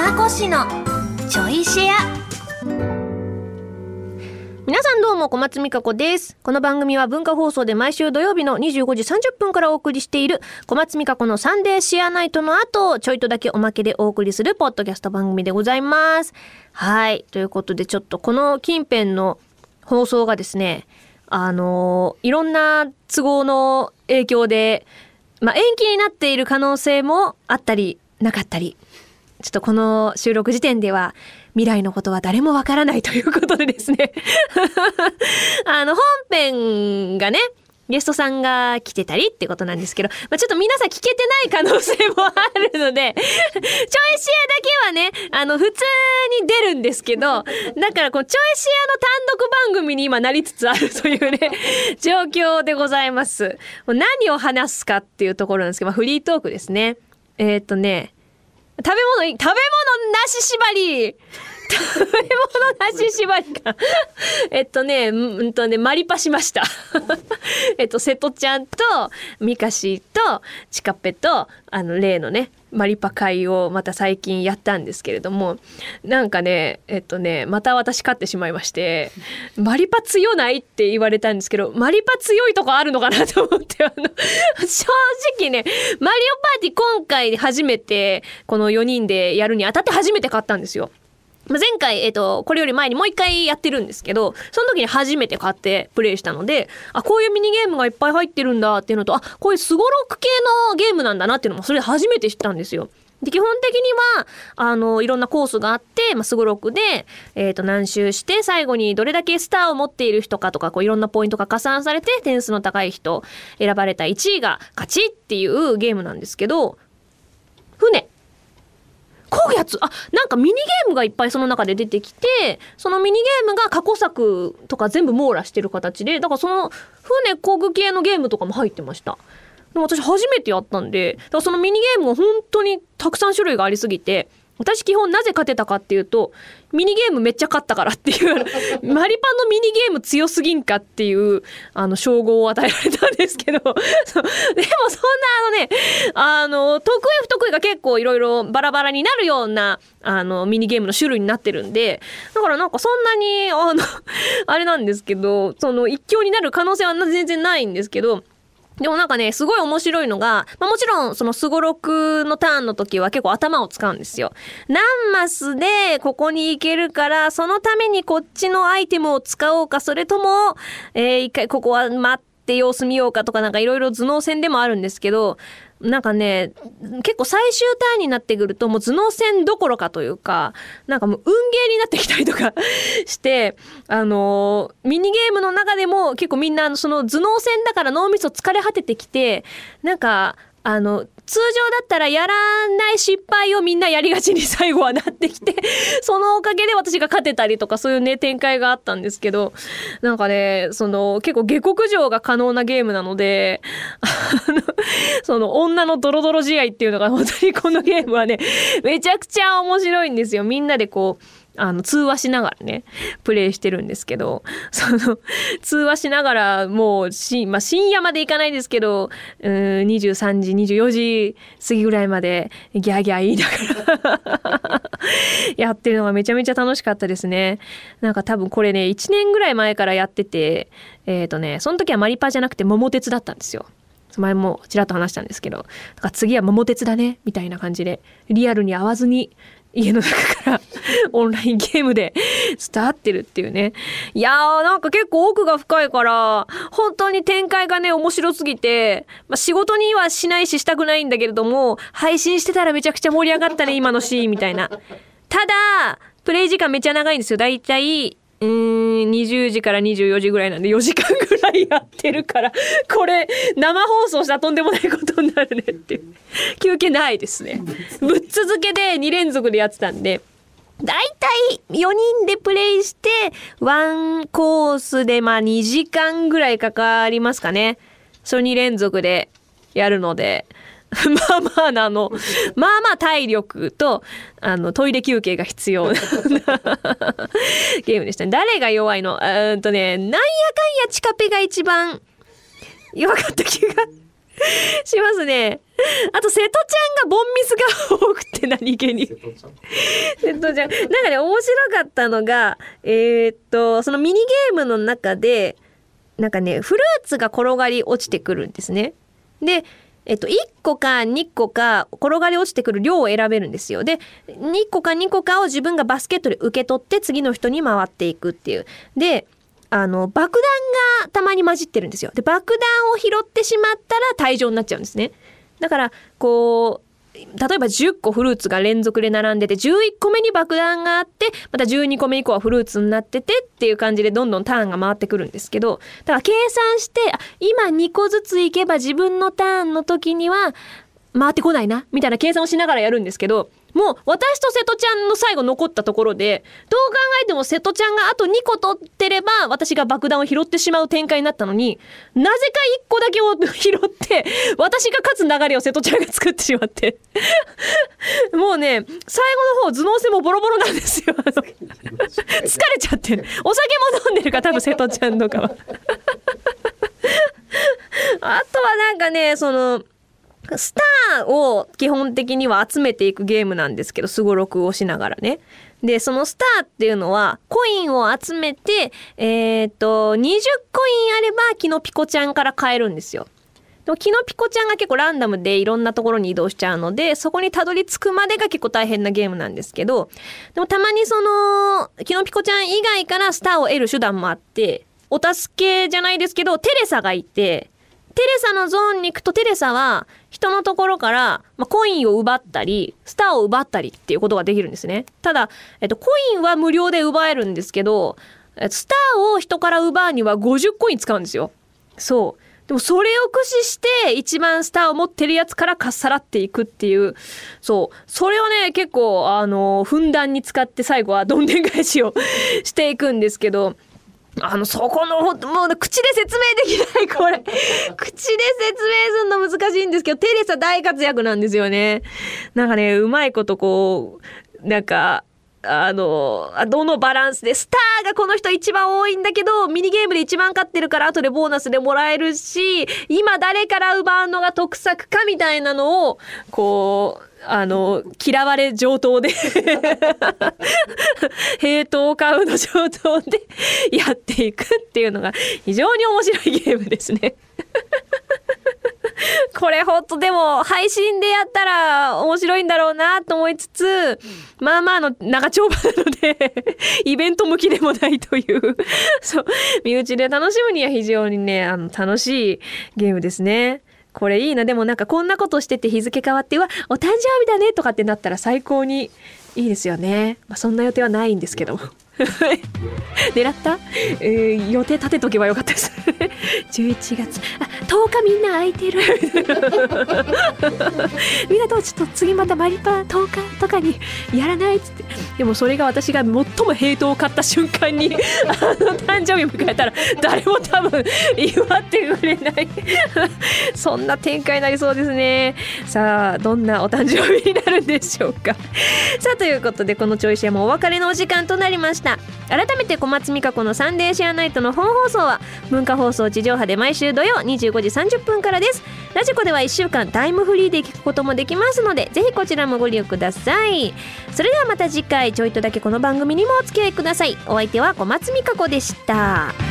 美香子氏のちょいシェア。皆さんどうも小松美香子です。この番組は文化放送で毎週土曜日の25時30分からお送りしている小松美香子のサンデーシェアナイトの後ちょいとだけおまけでお送りするポッドキャスト番組でございます。はい。ということでちょっとこの近辺の放送がですねあのいろんな都合の影響でまあ、延期になっている可能性もあったりなかったり。ちょっとこの収録時点では未来のことは誰もわからないということでですね あの本編がねゲストさんが来てたりってことなんですけど、まあ、ちょっと皆さん聞けてない可能性もあるのでちょいシェアだけはね、あの、普通に出るんですけど、だからこう、ちょいシェアの単独番組に今なりつつあるというね、状況でございます。何を話すかっていうところなんですけど、まあ、フリートークですね。えー、っとね、食べ物、食べ物なし縛り。食べ物なし縛りかえっとね、うんとね、マリパしました えっと、瀬戸ちゃんと、ミカシと、チカペと、あの、例のね、マリパ会をまた最近やったんですけれどもなんかねえっとねまた私勝ってしまいまして「マリパ強ない?」って言われたんですけどマリパ強いとこあるのかなと思ってあの正直ねマリオパーティー今回初めてこの4人でやるにあたって初めて買ったんですよ。前回、えっ、と、これより前にもう一回やってるんですけど、その時に初めて買ってプレイしたので、あ、こういうミニゲームがいっぱい入ってるんだっていうのと、あ、こういうスゴロク系のゲームなんだなっていうのも、それで初めて知ったんですよ。で、基本的には、あの、いろんなコースがあって、まあ、すごろくで、えっ、ー、と、何周して、最後にどれだけスターを持っている人かとか、こう、いろんなポイントが加算されて、点数の高い人、選ばれた1位が勝ちっていうゲームなんですけど、船。やつ。あなんかミニゲームがいっぱいその中で出てきてそのミニゲームが過去作とか全部網羅してる形でだからその船航空系のゲームとかも入ってました。でも私初めてやったんでだからそのミニゲームが本当にたくさん種類がありすぎて私基本なぜ勝てたかっていうとミニゲームめっちゃ勝ったからっていう。マリパンのミニゲーム強すぎんかっていうあの称号を与えられたんですけど。でもそんなあのねあの得意不得意が結構いろいろバラバラになるようなあのミニゲームの種類になってるんでだからなんかそんなにあのあれなんですけどその一強になる可能性は全然ないんですけどでもなんかね、すごい面白いのが、まあ、もちろんそのすごろくのターンの時は結構頭を使うんですよ。何マスでここに行けるから、そのためにこっちのアイテムを使おうか、それとも、えー、一回ここは待って様子見ようかとかなんかいろいろ頭脳戦でもあるんですけど、なんかね、結構最終ターンになってくるともう頭脳戦どころかというか、なんかもう運ゲーになってきたりとか して、あのミニゲームの中でも結構みんなその頭脳戦だから脳みそ疲れ果ててきて、なんか、あの、通常だったらやらない失敗をみんなやりがちに最後はなってきて、そのおかげで私が勝てたりとかそういうね、展開があったんですけど、なんかね、その結構下克上が可能なゲームなので、あの、その女のドロドロ試合っていうのが本当にこのゲームはね、めちゃくちゃ面白いんですよ。みんなでこう、あの通話しながらねプレイしてるんですけど その通話しながらもうし、まあ、深夜までいかないですけどうん23時24時過ぎぐらいまでギャーギャー言いながら やってるのがめちゃめちゃ楽しかったですね。なんか多分これね1年ぐらい前からやっててえっ、ー、とねその時はマリパじゃなくて桃鉄だったんですよ。前もちらっと話したんですけど次は桃鉄だねみたいな感じでリアルに合わずに家の中から オンラインゲームで伝わってるっていうね。いやーなんか結構奥が深いから、本当に展開がね、面白すぎて、まあ、仕事にはしないししたくないんだけれども、配信してたらめちゃくちゃ盛り上がったね、今のシーンみたいな。ただ、プレイ時間めっちゃ長いんですよ。だいたい、うーん、20時から24時ぐらいなんで4時間ぐらいやってるから、これ、生放送したらとんでもないことになるねって。休憩ないですね。ぶっ続けで2連続でやってたんで。だいたい4人でプレイして、ワンコースでまあ2時間ぐらいかかりますかね。それ2連続でやるので。まあまあなの、まあまあ体力と、あの、トイレ休憩が必要な ゲームでしたね。誰が弱いの？うんとね、なんやかんやチカペが一番弱かった気が しますね。あと、瀬戸ちゃんがボンミスが多くて何気に。瀬戸ちゃん瀬戸ちゃん。なんかね面白かったのがえーっとそのミニゲームの中でなんかねフルーツが転がり落ちてくるんですね。でえっと、1個か2個か転がり落ちてくる量を選べるんですよ。で、2個か2個かを自分がバスケットで受け取って次の人に回っていくっていう。で、あの、爆弾がたまに混じってるんですよ。で、爆弾を拾ってしまったら退場になっちゃうんですね。だから、こう、例えば10個フルーツが連続で並んでて11個目に爆弾があってまた12個目以降はフルーツになっててっていう感じでどんどんターンが回ってくるんですけどだから計算して今2個ずついけば自分のターンの時には回ってこないなみたいな計算をしながらやるんですけどもう私と瀬戸ちゃんの最後残ったところでどう考えても瀬戸ちゃんがあと2個取ってれば私が爆弾を拾ってしまう展開になったのになぜか1個だけを拾って私が勝つ流れを瀬戸ちゃんが作ってしまって もうね最後の方頭脳戦もボロボロなんですよ。疲れちゃってるお酒も飲んでるから多分瀬戸ちゃんとかは。あとはなんかねそのスターを基本的には集めていくゲームなんですけどすごろくをしながらね。でそのスターっていうのはコインを集めてえっ、と20コインあればキノピコちゃんから買えるんですよ。でもキノピコちゃんが結構ランダムでいろんなところに移動しちゃうのでそこにたどり着くまでが結構大変なゲームなんですけどでもたまにそのキノピコちゃん以外からスターを得る手段もあってお助けじゃないですけどテレサがいてテレサのゾーンに行くとテレサは人のところから、まあ、コインを奪ったりスターを奪ったりっていうことができるんですね。ただ、えっと、コインは無料で奪えるんですけどスターを人から奪うには50コイン使うんですよ。そう。でもそれを駆使して一番スターを持ってるやつからかっさらっていくっていう。そう。それをね結構あのふんだんに使って最後はどんでん返しを していくんですけど。あの、そこの、ほんともう、口で説明できない、これ。口で説明するの難しいんですけど、テレサ大活躍なんですよね。なんかね、うまいことこう、なんか、あの、あどのバランスで、スターがこの人一番多いんだけど、ミニゲームで一番勝ってるから後でボーナスでもらえるし、今誰から奪うのが得策かみたいなのを、こう、あの、嫌われ上等で 平等買うの上等でやっていくっていうのが非常に面白いゲームですね。これほんとでも配信でやったら面白いんだろうなと思いつつまあまあの長丁場なので イベント向きでもないというそう身内で楽しむには非常にねあの楽しいゲームですね。これいいな。でもなんかこんなことしてて日付変わってうわお誕生日だねとかってなったら最高にいいですよね、まあ、そんな予定はないんですけど。も 狙った、えー予定立てとけばよかったです。11月。あ日みんな空いてる。みんなとちょっと次またマリパ10日とかにやらないっつって。でもそれが私が最もヘイトを買った瞬間に あの誕生日迎えたら誰も多分祝ってくれない。そんな展開になりそうですね。さあどんなお誕生日になるんでしょうか。さあということでこのちょいシェアもお別れのお時間となりました。改めて小松美香子のサンデーシェアナイトの本放送は文化放送地上波で毎週土曜25時30分からです。ラジコでは1週間タイムフリーで聞くこともできますのでぜひこちらもご利用ください。それではまた次回ちょいとだけこの番組にもお付き合いください。お相手は小松美香子でした。